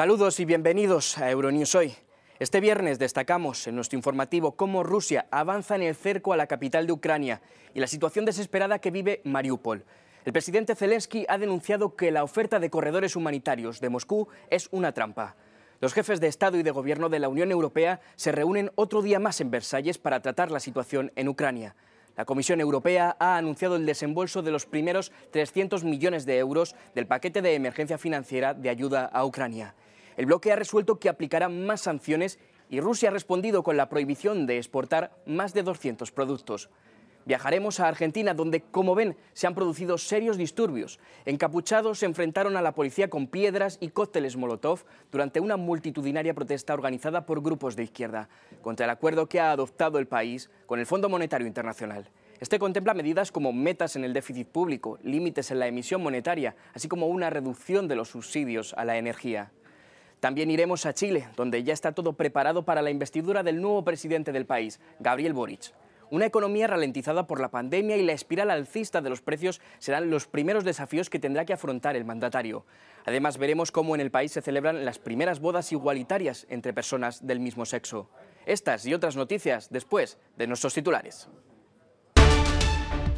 Saludos y bienvenidos a Euronews Hoy. Este viernes destacamos en nuestro informativo cómo Rusia avanza en el cerco a la capital de Ucrania y la situación desesperada que vive Mariupol. El presidente Zelensky ha denunciado que la oferta de corredores humanitarios de Moscú es una trampa. Los jefes de Estado y de Gobierno de la Unión Europea se reúnen otro día más en Versalles para tratar la situación en Ucrania. La Comisión Europea ha anunciado el desembolso de los primeros 300 millones de euros del paquete de emergencia financiera de ayuda a Ucrania. El bloque ha resuelto que aplicará más sanciones y Rusia ha respondido con la prohibición de exportar más de 200 productos. Viajaremos a Argentina, donde, como ven, se han producido serios disturbios. Encapuchados se enfrentaron a la policía con piedras y cócteles Molotov durante una multitudinaria protesta organizada por grupos de izquierda contra el acuerdo que ha adoptado el país con el Fondo Monetario Internacional. Este contempla medidas como metas en el déficit público, límites en la emisión monetaria, así como una reducción de los subsidios a la energía. También iremos a Chile, donde ya está todo preparado para la investidura del nuevo presidente del país, Gabriel Boric. Una economía ralentizada por la pandemia y la espiral alcista de los precios serán los primeros desafíos que tendrá que afrontar el mandatario. Además, veremos cómo en el país se celebran las primeras bodas igualitarias entre personas del mismo sexo. Estas y otras noticias después de nuestros titulares.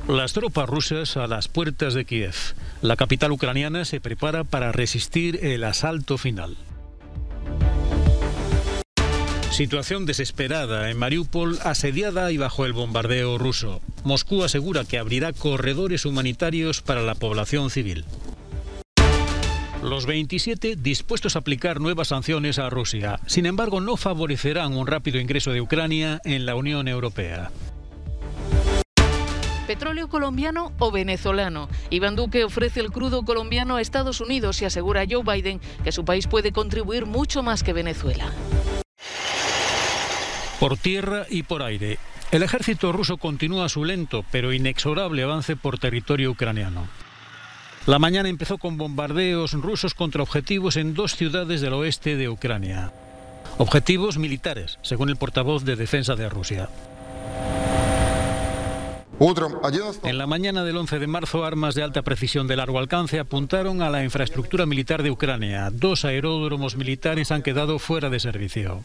Las tropas rusas a las puertas de Kiev. La capital ucraniana se prepara para resistir el asalto final. Situación desesperada en Mariupol, asediada y bajo el bombardeo ruso. Moscú asegura que abrirá corredores humanitarios para la población civil. Los 27 dispuestos a aplicar nuevas sanciones a Rusia. Sin embargo, no favorecerán un rápido ingreso de Ucrania en la Unión Europea. ¿Petróleo colombiano o venezolano? Iván Duque ofrece el crudo colombiano a Estados Unidos y asegura a Joe Biden que su país puede contribuir mucho más que Venezuela por tierra y por aire. El ejército ruso continúa su lento pero inexorable avance por territorio ucraniano. La mañana empezó con bombardeos rusos contra objetivos en dos ciudades del oeste de Ucrania. Objetivos militares, según el portavoz de defensa de Rusia. En la mañana del 11 de marzo, armas de alta precisión de largo alcance apuntaron a la infraestructura militar de Ucrania. Dos aeródromos militares han quedado fuera de servicio.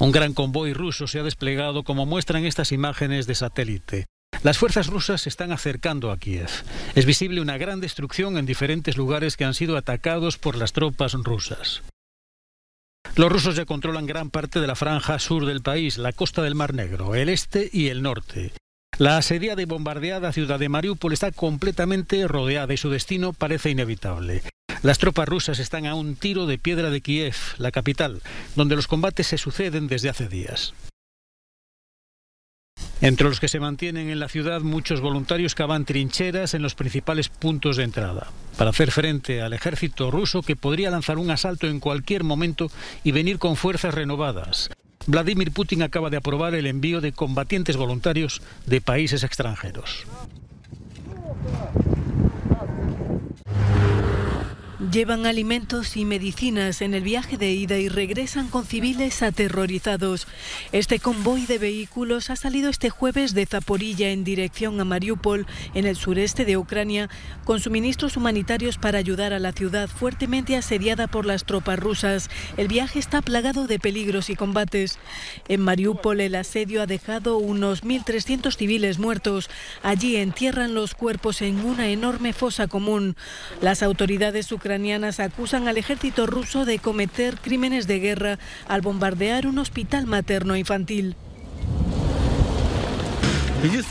Un gran convoy ruso se ha desplegado como muestran estas imágenes de satélite. Las fuerzas rusas se están acercando a Kiev. Es visible una gran destrucción en diferentes lugares que han sido atacados por las tropas rusas. Los rusos ya controlan gran parte de la franja sur del país, la costa del Mar Negro, el este y el norte. La asediada y bombardeada ciudad de Mariupol está completamente rodeada y su destino parece inevitable. Las tropas rusas están a un tiro de piedra de Kiev, la capital, donde los combates se suceden desde hace días. Entre los que se mantienen en la ciudad, muchos voluntarios cavan trincheras en los principales puntos de entrada, para hacer frente al ejército ruso que podría lanzar un asalto en cualquier momento y venir con fuerzas renovadas. Vladimir Putin acaba de aprobar el envío de combatientes voluntarios de países extranjeros. Llevan alimentos y medicinas en el viaje de ida y regresan con civiles aterrorizados. Este convoy de vehículos ha salido este jueves de Zaporilla en dirección a Mariupol, en el sureste de Ucrania, con suministros humanitarios para ayudar a la ciudad fuertemente asediada por las tropas rusas. El viaje está plagado de peligros y combates. En Mariupol el asedio ha dejado unos 1.300 civiles muertos. Allí entierran los cuerpos en una enorme fosa común. Las autoridades ucranianas acusan al ejército ruso de cometer crímenes de guerra al bombardear un hospital materno infantil.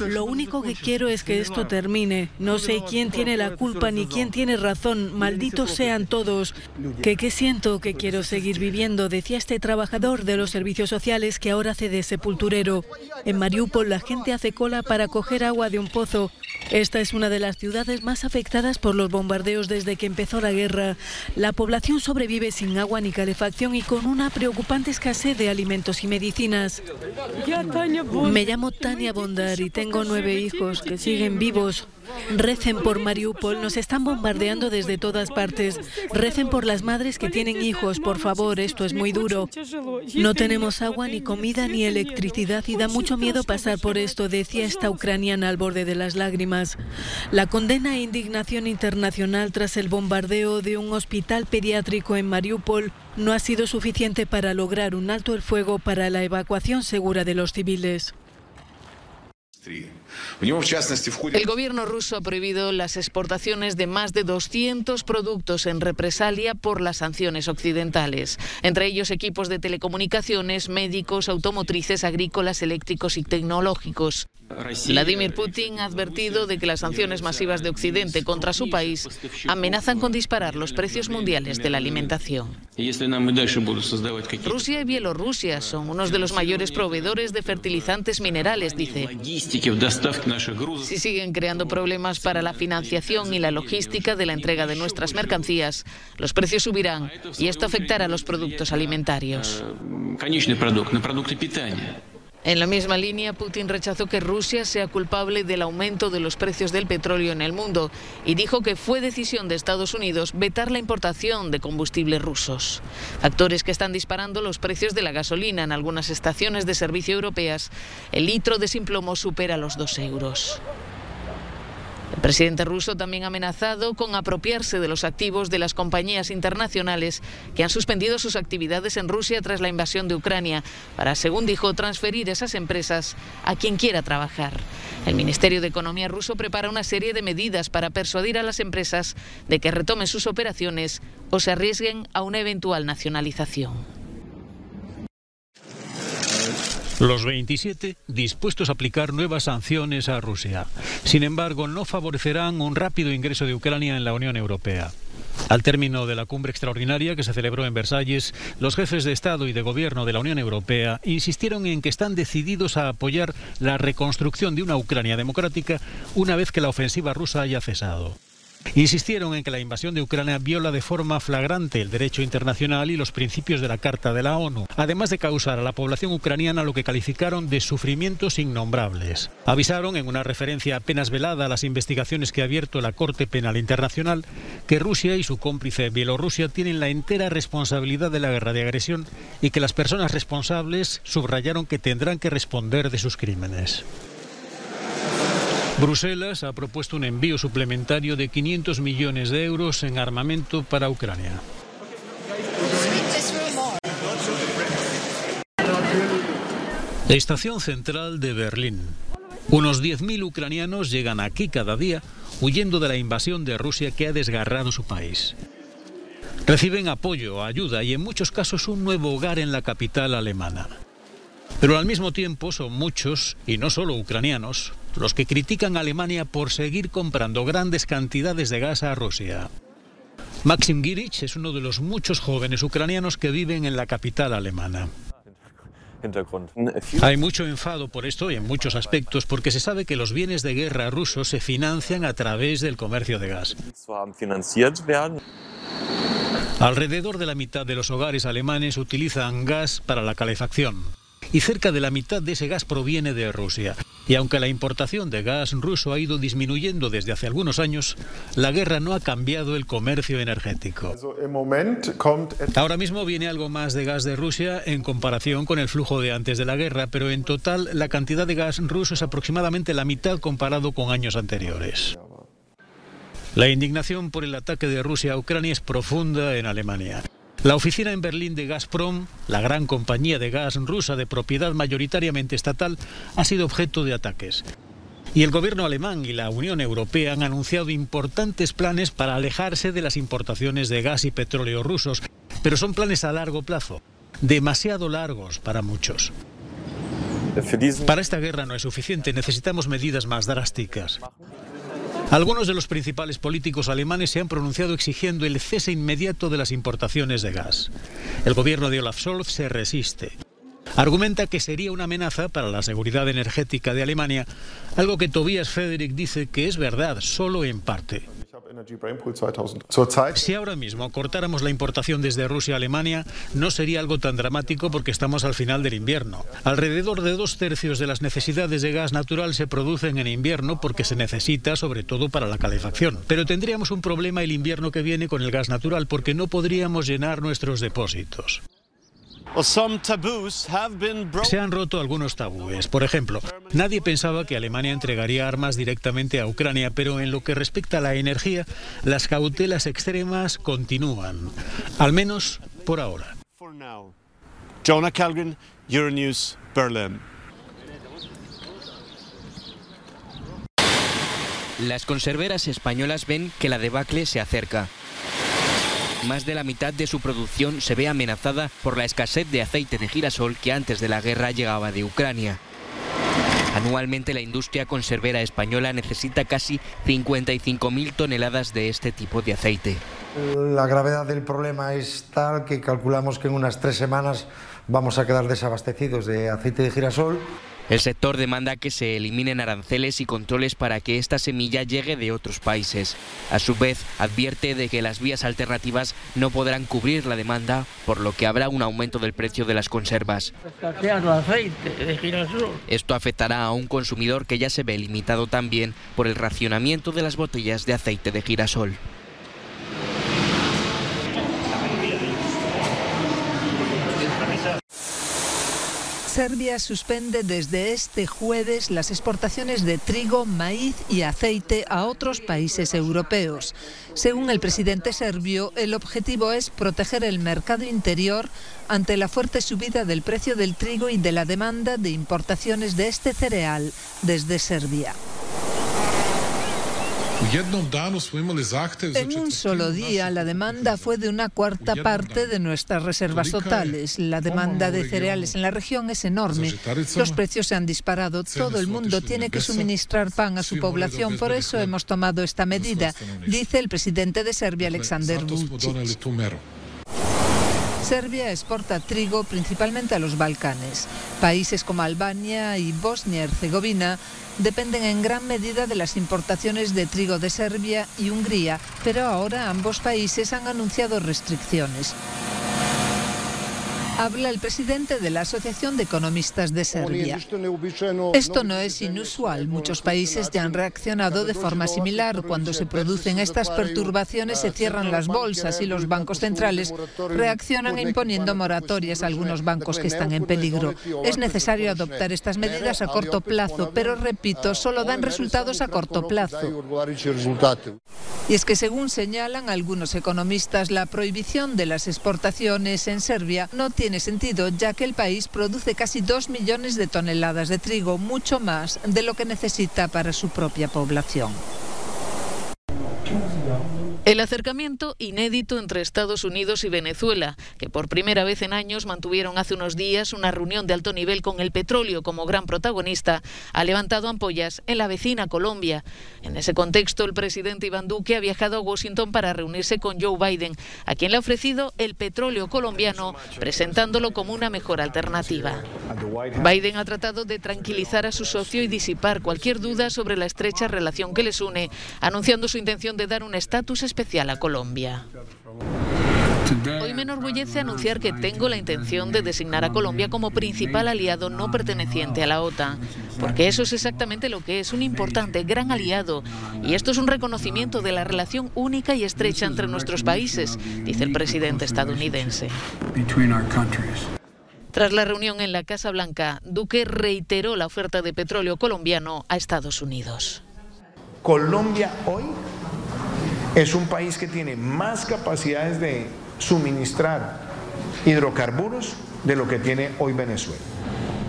Lo único que quiero es que esto termine. No sé quién tiene la culpa ni quién tiene razón. Malditos sean todos. Que qué siento que quiero seguir viviendo, decía este trabajador de los servicios sociales que ahora hace de sepulturero. En Mariupol la gente hace cola para coger agua de un pozo. Esta es una de las ciudades más afectadas por los bombardeos desde que empezó la guerra. La población sobrevive sin agua ni calefacción y con una preocupante escasez de alimentos y medicinas. Me llamo Tania Bondar y tengo nueve hijos que siguen vivos. Recen por Mariupol, nos están bombardeando desde todas partes. Recen por las madres que tienen hijos, por favor, esto es muy duro. No tenemos agua, ni comida, ni electricidad y da mucho miedo pasar por esto, decía esta ucraniana al borde de las lágrimas. La condena e indignación internacional tras el bombardeo de un hospital pediátrico en Mariupol no ha sido suficiente para lograr un alto el fuego para la evacuación segura de los civiles. 3 El gobierno ruso ha prohibido las exportaciones de más de 200 productos en represalia por las sanciones occidentales, entre ellos equipos de telecomunicaciones, médicos, automotrices, agrícolas, eléctricos y tecnológicos. Vladimir Putin ha advertido de que las sanciones masivas de Occidente contra su país amenazan con disparar los precios mundiales de la alimentación. Rusia y Bielorrusia son unos de los mayores proveedores de fertilizantes minerales, dice. Si siguen creando problemas para la financiación y la logística de la entrega de nuestras mercancías, los precios subirán y esto afectará a los productos alimentarios. En la misma línea, Putin rechazó que Rusia sea culpable del aumento de los precios del petróleo en el mundo y dijo que fue decisión de Estados Unidos vetar la importación de combustibles rusos. Factores que están disparando los precios de la gasolina en algunas estaciones de servicio europeas. El litro de simplomo supera los dos euros. El presidente ruso también ha amenazado con apropiarse de los activos de las compañías internacionales que han suspendido sus actividades en Rusia tras la invasión de Ucrania para, según dijo, transferir esas empresas a quien quiera trabajar. El Ministerio de Economía ruso prepara una serie de medidas para persuadir a las empresas de que retomen sus operaciones o se arriesguen a una eventual nacionalización. Los 27 dispuestos a aplicar nuevas sanciones a Rusia. Sin embargo, no favorecerán un rápido ingreso de Ucrania en la Unión Europea. Al término de la cumbre extraordinaria que se celebró en Versalles, los jefes de Estado y de Gobierno de la Unión Europea insistieron en que están decididos a apoyar la reconstrucción de una Ucrania democrática una vez que la ofensiva rusa haya cesado. Insistieron en que la invasión de Ucrania viola de forma flagrante el derecho internacional y los principios de la Carta de la ONU, además de causar a la población ucraniana lo que calificaron de sufrimientos innombrables. Avisaron en una referencia apenas velada a las investigaciones que ha abierto la Corte Penal Internacional que Rusia y su cómplice Bielorrusia tienen la entera responsabilidad de la guerra de agresión y que las personas responsables subrayaron que tendrán que responder de sus crímenes. Bruselas ha propuesto un envío suplementario de 500 millones de euros en armamento para Ucrania. Estación central de Berlín. Unos 10.000 ucranianos llegan aquí cada día huyendo de la invasión de Rusia que ha desgarrado su país. Reciben apoyo, ayuda y en muchos casos un nuevo hogar en la capital alemana. Pero al mismo tiempo son muchos, y no solo ucranianos, los que critican a Alemania por seguir comprando grandes cantidades de gas a Rusia. Maxim Girich es uno de los muchos jóvenes ucranianos que viven en la capital alemana. Hay mucho enfado por esto y en muchos aspectos porque se sabe que los bienes de guerra rusos se financian a través del comercio de gas. Alrededor de la mitad de los hogares alemanes utilizan gas para la calefacción y cerca de la mitad de ese gas proviene de Rusia. Y aunque la importación de gas ruso ha ido disminuyendo desde hace algunos años, la guerra no ha cambiado el comercio energético. Ahora mismo viene algo más de gas de Rusia en comparación con el flujo de antes de la guerra, pero en total la cantidad de gas ruso es aproximadamente la mitad comparado con años anteriores. La indignación por el ataque de Rusia a Ucrania es profunda en Alemania. La oficina en Berlín de Gazprom, la gran compañía de gas rusa de propiedad mayoritariamente estatal, ha sido objeto de ataques. Y el gobierno alemán y la Unión Europea han anunciado importantes planes para alejarse de las importaciones de gas y petróleo rusos, pero son planes a largo plazo, demasiado largos para muchos. Para esta guerra no es suficiente, necesitamos medidas más drásticas. Algunos de los principales políticos alemanes se han pronunciado exigiendo el cese inmediato de las importaciones de gas. El gobierno de Olaf Scholz se resiste. Argumenta que sería una amenaza para la seguridad energética de Alemania, algo que Tobias Frederick dice que es verdad solo en parte. Si ahora mismo cortáramos la importación desde Rusia a Alemania, no sería algo tan dramático porque estamos al final del invierno. Alrededor de dos tercios de las necesidades de gas natural se producen en invierno porque se necesita sobre todo para la calefacción. Pero tendríamos un problema el invierno que viene con el gas natural porque no podríamos llenar nuestros depósitos. Se han roto algunos tabúes. Por ejemplo, nadie pensaba que Alemania entregaría armas directamente a Ucrania, pero en lo que respecta a la energía, las cautelas extremas continúan, al menos por ahora. Jonah Calgren, Euronews, Berlin. Las conserveras españolas ven que la debacle se acerca más de la mitad de su producción se ve amenazada por la escasez de aceite de girasol que antes de la guerra llegaba de Ucrania. Anualmente la industria conservera española necesita casi 55.000 toneladas de este tipo de aceite. La gravedad del problema es tal que calculamos que en unas tres semanas vamos a quedar desabastecidos de aceite de girasol. El sector demanda que se eliminen aranceles y controles para que esta semilla llegue de otros países. A su vez, advierte de que las vías alternativas no podrán cubrir la demanda, por lo que habrá un aumento del precio de las conservas. Esto afectará a un consumidor que ya se ve limitado también por el racionamiento de las botellas de aceite de girasol. Serbia suspende desde este jueves las exportaciones de trigo, maíz y aceite a otros países europeos. Según el presidente serbio, el objetivo es proteger el mercado interior ante la fuerte subida del precio del trigo y de la demanda de importaciones de este cereal desde Serbia. En un solo día, la demanda fue de una cuarta parte de nuestras reservas totales. La demanda de cereales en la región es enorme. Los precios se han disparado. Todo el mundo tiene que suministrar pan a su población. Por eso hemos tomado esta medida, dice el presidente de Serbia, Alexander Vucic. Serbia exporta trigo principalmente a los Balcanes. Países como Albania y Bosnia-Herzegovina dependen en gran medida de las importaciones de trigo de Serbia y Hungría, pero ahora ambos países han anunciado restricciones. Habla el presidente de la Asociación de Economistas de Serbia. Esto no es inusual. Muchos países ya han reaccionado de forma similar. Cuando se producen estas perturbaciones se cierran las bolsas y los bancos centrales reaccionan imponiendo moratorias a algunos bancos que están en peligro. Es necesario adoptar estas medidas a corto plazo, pero repito, solo dan resultados a corto plazo. Y es que según señalan algunos economistas, la prohibición de las exportaciones en Serbia no tiene tiene sentido, ya que el país produce casi dos millones de toneladas de trigo, mucho más de lo que necesita para su propia población. El acercamiento inédito entre Estados Unidos y Venezuela, que por primera vez en años mantuvieron hace unos días una reunión de alto nivel con el petróleo como gran protagonista, ha levantado ampollas en la vecina Colombia. En ese contexto, el presidente Iván Duque ha viajado a Washington para reunirse con Joe Biden, a quien le ha ofrecido el petróleo colombiano, presentándolo como una mejor alternativa. Biden ha tratado de tranquilizar a su socio y disipar cualquier duda sobre la estrecha relación que les une, anunciando su intención de dar un estatus especial a Colombia. Hoy me enorgullece anunciar que tengo la intención de designar a Colombia como principal aliado no perteneciente a la OTAN, porque eso es exactamente lo que es, un importante, gran aliado. Y esto es un reconocimiento de la relación única y estrecha entre nuestros países, dice el presidente estadounidense. Tras la reunión en la Casa Blanca, Duque reiteró la oferta de petróleo colombiano a Estados Unidos. Colombia hoy es un país que tiene más capacidades de suministrar hidrocarburos de lo que tiene hoy Venezuela.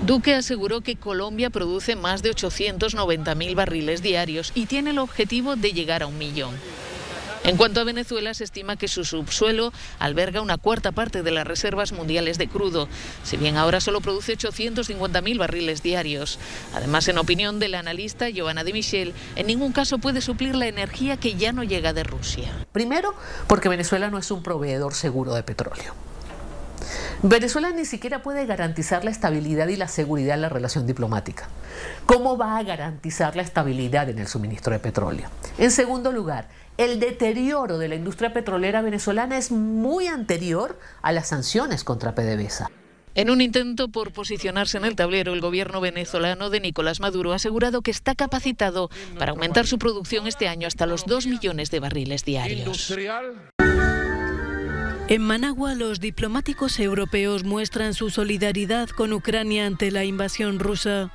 Duque aseguró que Colombia produce más de 890.000 barriles diarios y tiene el objetivo de llegar a un millón. En cuanto a Venezuela, se estima que su subsuelo alberga una cuarta parte de las reservas mundiales de crudo, si bien ahora solo produce 850.000 barriles diarios. Además, en opinión del analista Giovanna de Michel, en ningún caso puede suplir la energía que ya no llega de Rusia. Primero, porque Venezuela no es un proveedor seguro de petróleo. Venezuela ni siquiera puede garantizar la estabilidad y la seguridad en la relación diplomática. ¿Cómo va a garantizar la estabilidad en el suministro de petróleo? En segundo lugar, el deterioro de la industria petrolera venezolana es muy anterior a las sanciones contra PDVSA. En un intento por posicionarse en el tablero, el gobierno venezolano de Nicolás Maduro ha asegurado que está capacitado para aumentar su producción este año hasta los 2 millones de barriles diarios. En Managua, los diplomáticos europeos muestran su solidaridad con Ucrania ante la invasión rusa.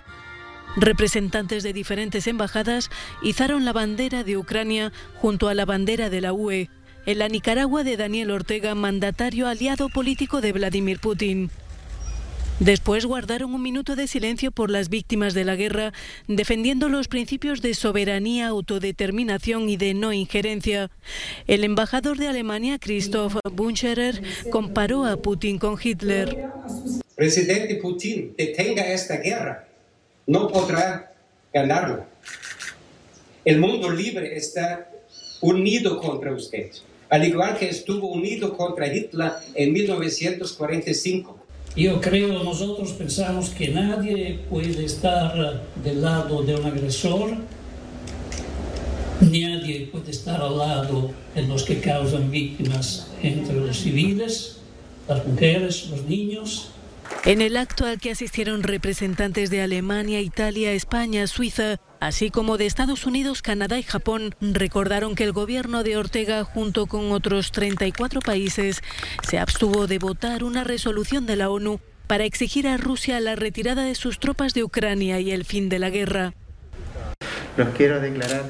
Representantes de diferentes embajadas izaron la bandera de Ucrania junto a la bandera de la UE en la Nicaragua de Daniel Ortega, mandatario aliado político de Vladimir Putin. Después guardaron un minuto de silencio por las víctimas de la guerra, defendiendo los principios de soberanía, autodeterminación y de no injerencia. El embajador de Alemania, Christoph Buncherer, comparó a Putin con Hitler. Presidente Putin, detenga esta guerra. No podrá ganarlo. El mundo libre está unido contra usted, al igual que estuvo unido contra Hitler en 1945. Yo creo, nosotros pensamos que nadie puede estar del lado de un agresor, nadie puede estar al lado de los que causan víctimas entre los civiles, las mujeres, los niños. En el acto al que asistieron representantes de Alemania, Italia, España, Suiza, así como de Estados Unidos, Canadá y Japón, recordaron que el gobierno de Ortega, junto con otros 34 países, se abstuvo de votar una resolución de la ONU para exigir a Rusia la retirada de sus tropas de Ucrania y el fin de la guerra. Los quiero declarar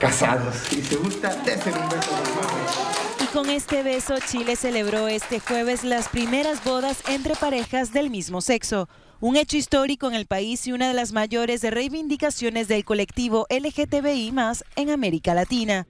casados. Y se gusta, un beso, y con este beso, Chile celebró este jueves las primeras bodas entre parejas del mismo sexo un hecho histórico en el país y una de las mayores reivindicaciones del colectivo LGTBI más en América Latina.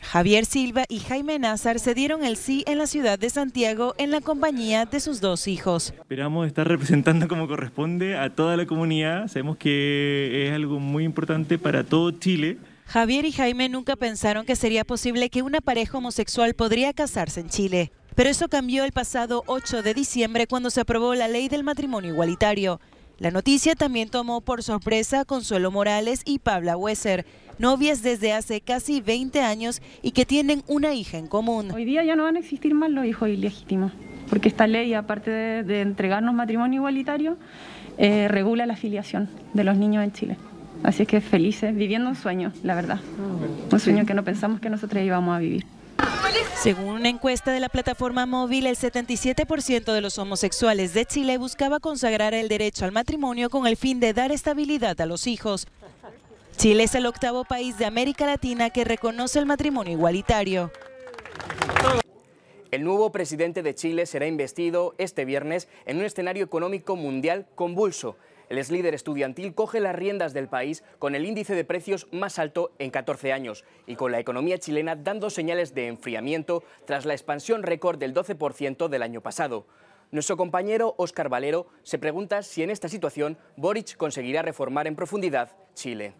Javier Silva y Jaime Nazar se dieron el sí en la ciudad de Santiago en la compañía de sus dos hijos. Esperamos estar representando como corresponde a toda la comunidad. Sabemos que es algo muy importante para todo Chile. Javier y Jaime nunca pensaron que sería posible que una pareja homosexual podría casarse en Chile. Pero eso cambió el pasado 8 de diciembre cuando se aprobó la ley del matrimonio igualitario. La noticia también tomó por sorpresa a Consuelo Morales y Pabla Wesser, novias desde hace casi 20 años y que tienen una hija en común. Hoy día ya no van a existir más los hijos ilegítimos, porque esta ley, aparte de, entregarnos matrimonio igualitario, eh, regula la afiliación de los niños en Chile. Así que felices, viviendo un sueño, la verdad. Un sueño que no pensamos que nosotros íbamos a vivir. Según una encuesta de la plataforma móvil, el 77% de los homosexuales de Chile buscaba consagrar el derecho al matrimonio con el fin de dar estabilidad a los hijos. Chile es el octavo país de América Latina que reconoce el matrimonio igualitario. El nuevo presidente de Chile será investido este viernes en un escenario económico mundial convulso. El ex líder estudiantil coge las riendas del país con el índice de precios más alto en 14 años y con la economía chilena dando señales de enfriamiento tras la expansión récord del 12% del año pasado. Nuestro compañero Óscar Valero se pregunta si en esta situación Boric conseguirá reformar en profundidad Chile.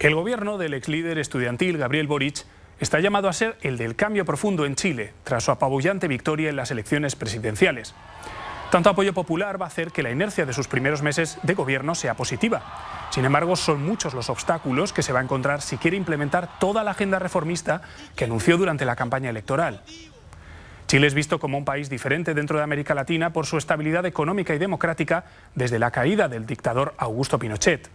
El gobierno del ex líder estudiantil Gabriel Boric está llamado a ser el del cambio profundo en Chile tras su apabullante victoria en las elecciones presidenciales. Tanto apoyo popular va a hacer que la inercia de sus primeros meses de gobierno sea positiva. Sin embargo, son muchos los obstáculos que se va a encontrar si quiere implementar toda la agenda reformista que anunció durante la campaña electoral. Chile es visto como un país diferente dentro de América Latina por su estabilidad económica y democrática desde la caída del dictador Augusto Pinochet.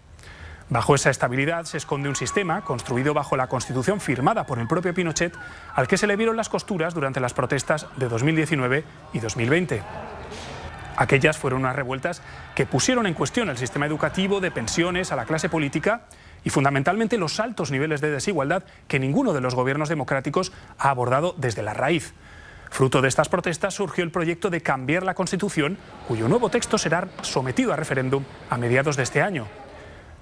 Bajo esa estabilidad se esconde un sistema construido bajo la constitución firmada por el propio Pinochet al que se le vieron las costuras durante las protestas de 2019 y 2020. Aquellas fueron unas revueltas que pusieron en cuestión el sistema educativo, de pensiones, a la clase política y fundamentalmente los altos niveles de desigualdad que ninguno de los gobiernos democráticos ha abordado desde la raíz. Fruto de estas protestas surgió el proyecto de cambiar la Constitución, cuyo nuevo texto será sometido a referéndum a mediados de este año.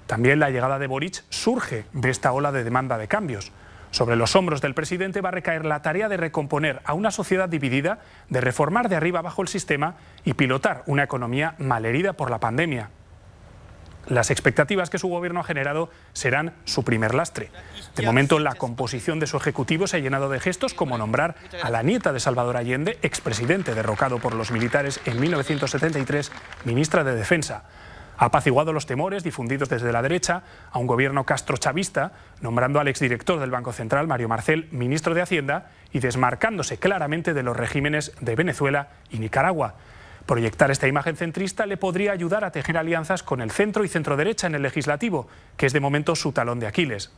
También la llegada de Boric surge de esta ola de demanda de cambios. Sobre los hombros del presidente va a recaer la tarea de recomponer a una sociedad dividida, de reformar de arriba abajo el sistema y pilotar una economía malherida por la pandemia. Las expectativas que su gobierno ha generado serán su primer lastre. De momento, la composición de su ejecutivo se ha llenado de gestos como nombrar a la nieta de Salvador Allende, expresidente derrocado por los militares en 1973, ministra de Defensa. Apaciguado los temores difundidos desde la derecha a un gobierno castrochavista, nombrando al exdirector del Banco Central, Mario Marcel, ministro de Hacienda, y desmarcándose claramente de los regímenes de Venezuela y Nicaragua. Proyectar esta imagen centrista le podría ayudar a tejer alianzas con el centro y centro-derecha en el legislativo, que es de momento su talón de Aquiles.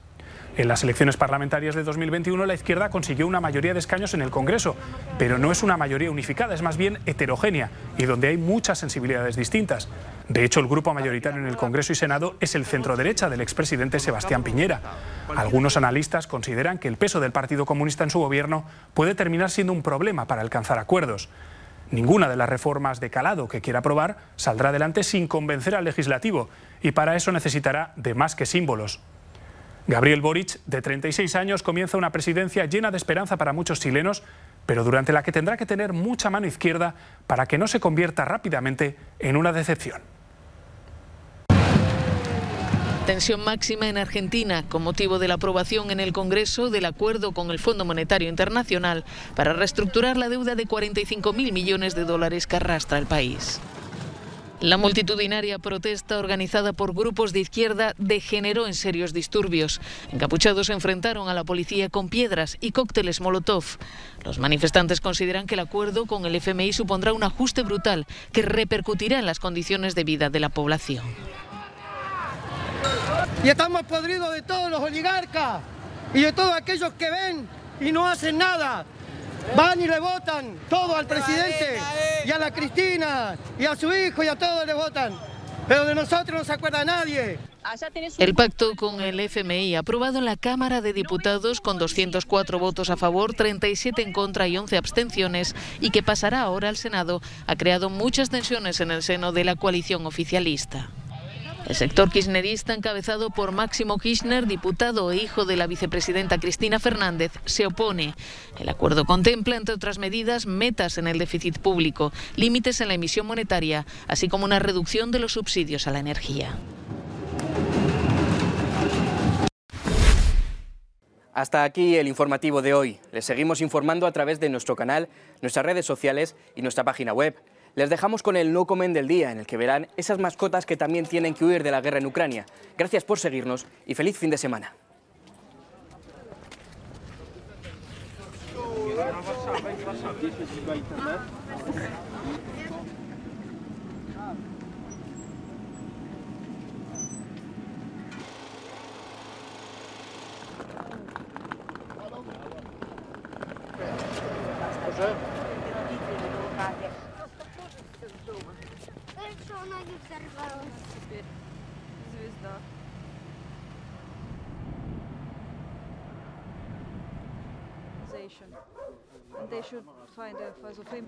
En las elecciones parlamentarias de 2021 la izquierda consiguió una mayoría de escaños en el Congreso, pero no es una mayoría unificada, es más bien heterogénea y donde hay muchas sensibilidades distintas. De hecho, el grupo mayoritario en el Congreso y Senado es el centro-derecha del expresidente Sebastián Piñera. Algunos analistas consideran que el peso del Partido Comunista en su gobierno puede terminar siendo un problema para alcanzar acuerdos. Ninguna de las reformas de calado que quiera aprobar saldrá adelante sin convencer al legislativo y para eso necesitará de más que símbolos. Gabriel Boric, de 36 años, comienza una presidencia llena de esperanza para muchos chilenos, pero durante la que tendrá que tener mucha mano izquierda para que no se convierta rápidamente en una decepción. Tensión máxima en Argentina con motivo de la aprobación en el Congreso del acuerdo con el Fondo Monetario Internacional para reestructurar la deuda de 45.000 millones de dólares que arrastra el país. La multitudinaria protesta organizada por grupos de izquierda degeneró en serios disturbios. Encapuchados se enfrentaron a la policía con piedras y cócteles Molotov. Los manifestantes consideran que el acuerdo con el FMI supondrá un ajuste brutal que repercutirá en las condiciones de vida de la población. Y estamos podridos de todos los oligarcas y de todos aquellos que ven y no hacen nada. Van y le votan todo al presidente y a la Cristina y a su hijo y a todos le votan. Pero de nosotros no se acuerda nadie. El pacto con el FMI, aprobado en la Cámara de Diputados con 204 votos a favor, 37 en contra y 11 abstenciones, y que pasará ahora al Senado, ha creado muchas tensiones en el seno de la coalición oficialista. El sector kirchnerista, encabezado por Máximo Kirchner, diputado e hijo de la vicepresidenta Cristina Fernández, se opone. El acuerdo contempla, entre otras medidas, metas en el déficit público, límites en la emisión monetaria, así como una reducción de los subsidios a la energía. Hasta aquí el informativo de hoy. Les seguimos informando a través de nuestro canal, nuestras redes sociales y nuestra página web. Les dejamos con el no comen del día, en el que verán esas mascotas que también tienen que huir de la guerra en Ucrania. Gracias por seguirnos y feliz fin de semana. Звезда. And they should find a fuzz of him.